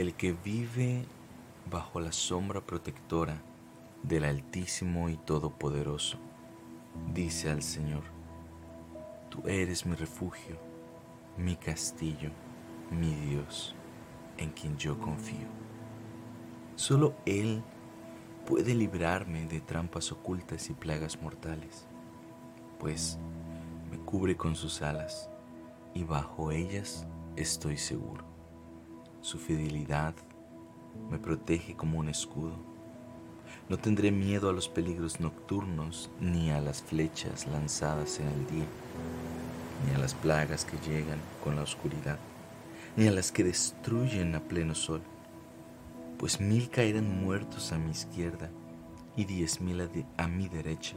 El que vive bajo la sombra protectora del Altísimo y Todopoderoso, dice al Señor, Tú eres mi refugio, mi castillo, mi Dios, en quien yo confío. Solo Él puede librarme de trampas ocultas y plagas mortales, pues me cubre con sus alas y bajo ellas estoy seguro. Su fidelidad me protege como un escudo. No tendré miedo a los peligros nocturnos, ni a las flechas lanzadas en el día, ni a las plagas que llegan con la oscuridad, ni a las que destruyen a pleno sol. Pues mil caerán muertos a mi izquierda y diez mil a, mi derecha,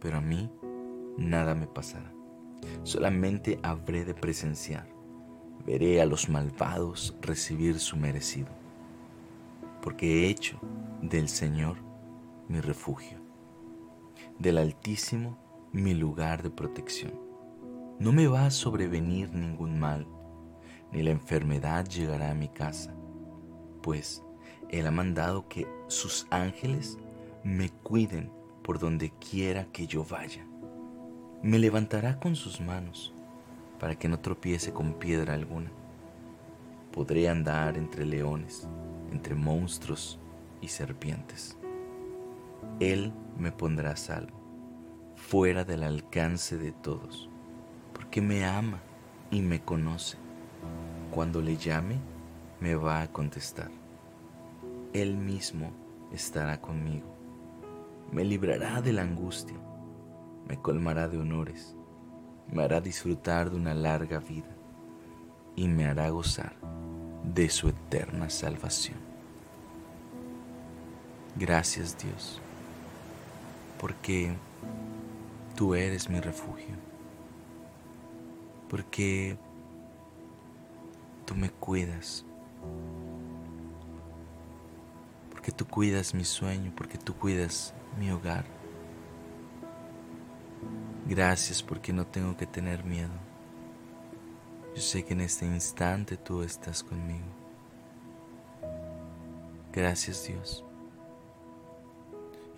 pero a mí nada me pasará. Solamente habré de presenciar veré a los malvados recibir su merecido, porque he hecho del Señor mi refugio, del Altísimo mi lugar de protección. No me va a sobrevenir ningún mal, ni la enfermedad llegará a mi casa, pues Él ha mandado que sus ángeles me cuiden por donde quiera que yo vaya. Me levantará con sus manos para que no tropiece con piedra alguna. Podré andar entre leones, entre monstruos y serpientes. Él me pondrá a salvo, fuera del alcance de todos, porque me ama y me conoce. Cuando le llame, me va a contestar. Él mismo estará conmigo, me librará de la angustia, me colmará de honores me hará disfrutar de una larga vida y me hará gozar de su eterna salvación. Gracias Dios, porque tú eres mi refugio, porque tú me cuidas, porque tú cuidas mi sueño, porque tú cuidas mi hogar Gracias porque no tengo que tener miedo. Yo sé que en este instante tú estás conmigo. Gracias Dios.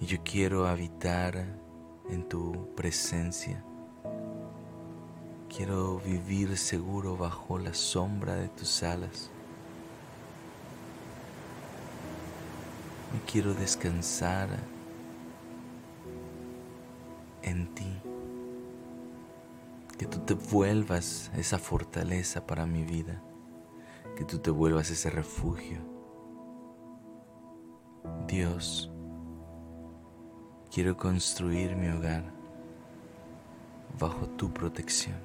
Y yo quiero habitar en tu presencia. Quiero vivir seguro bajo la sombra de tus alas. Me quiero descansar en ti que tú te vuelvas esa fortaleza para mi vida, que tú te vuelvas ese refugio. Dios, quiero construir mi hogar bajo tu protección.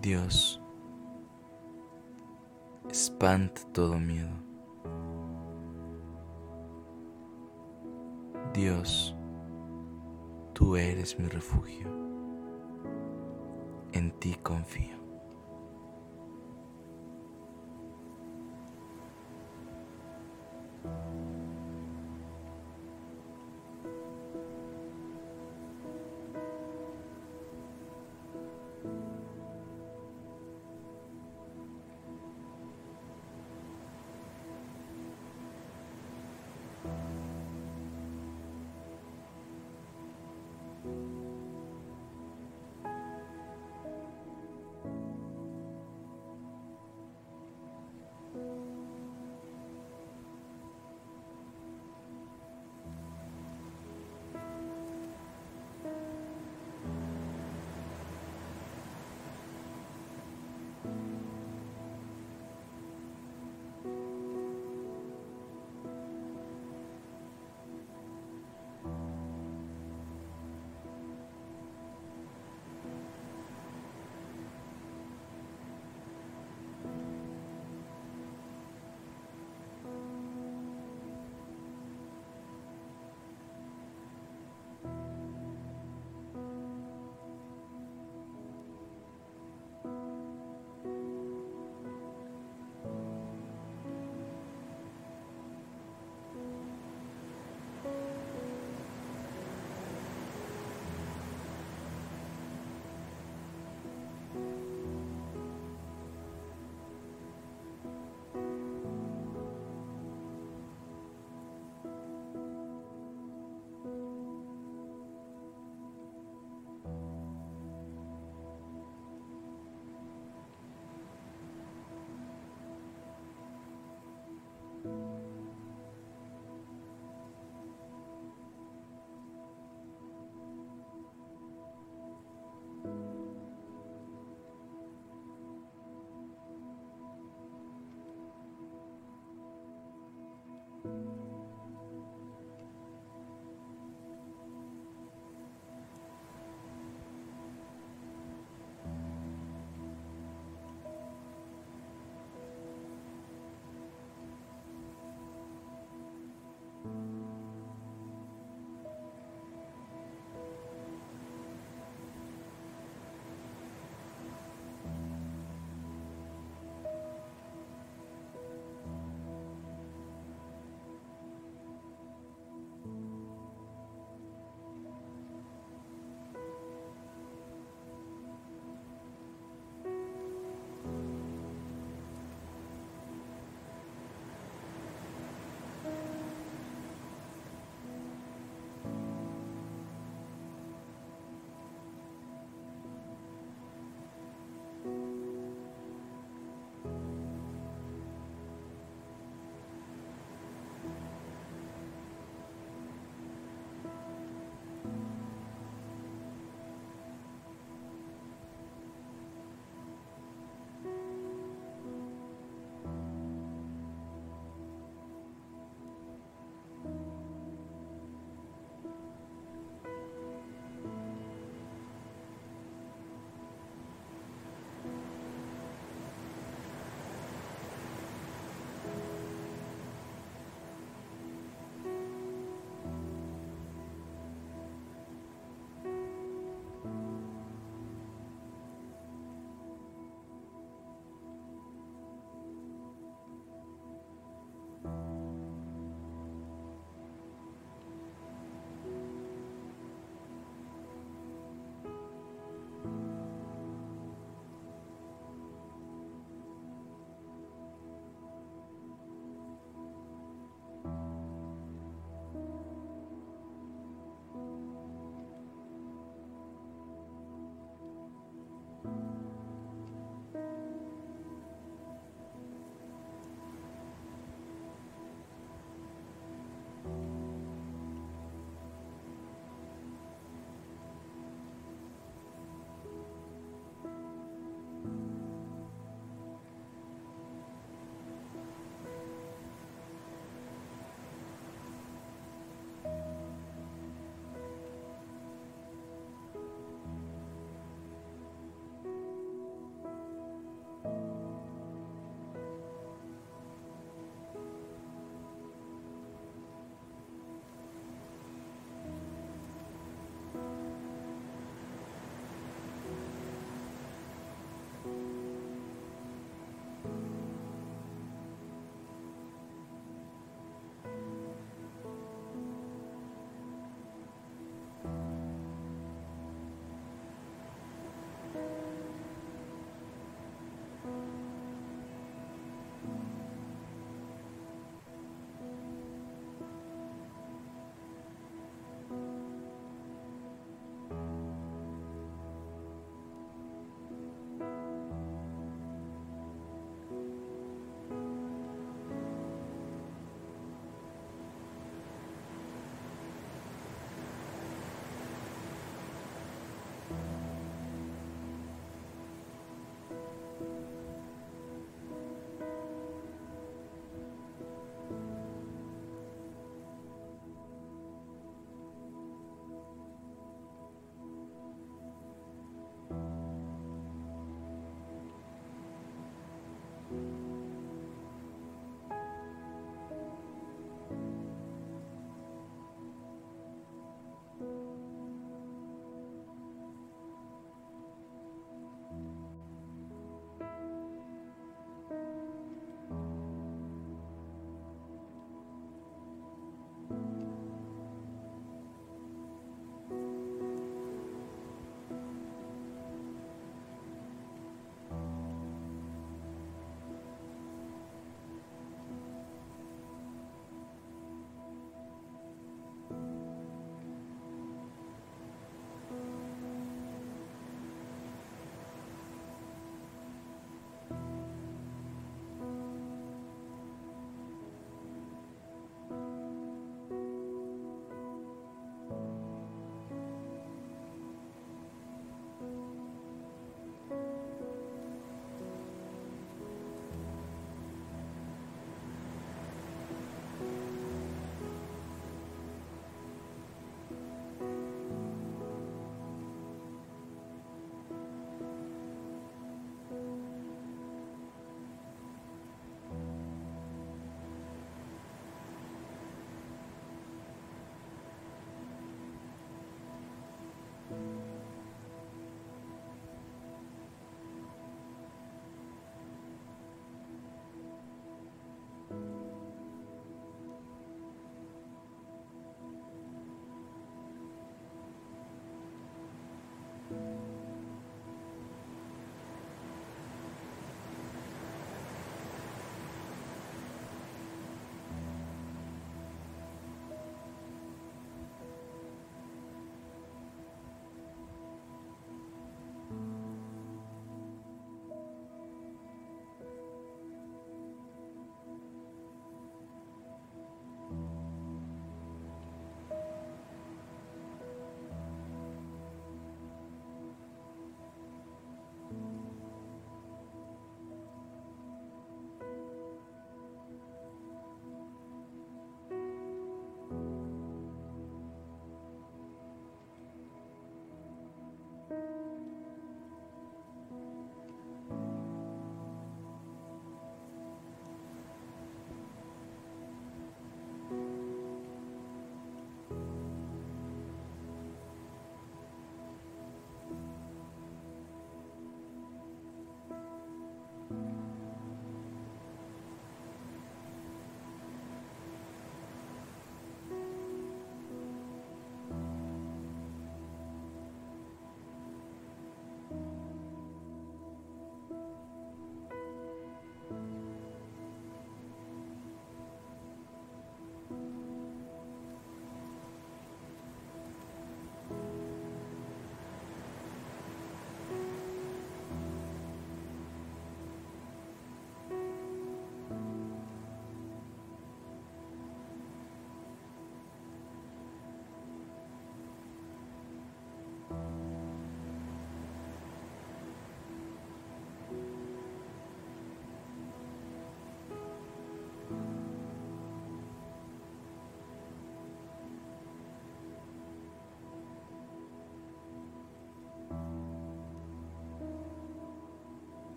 Dios, espanta todo miedo. Dios, Tú eres mi refugio. En ti confío.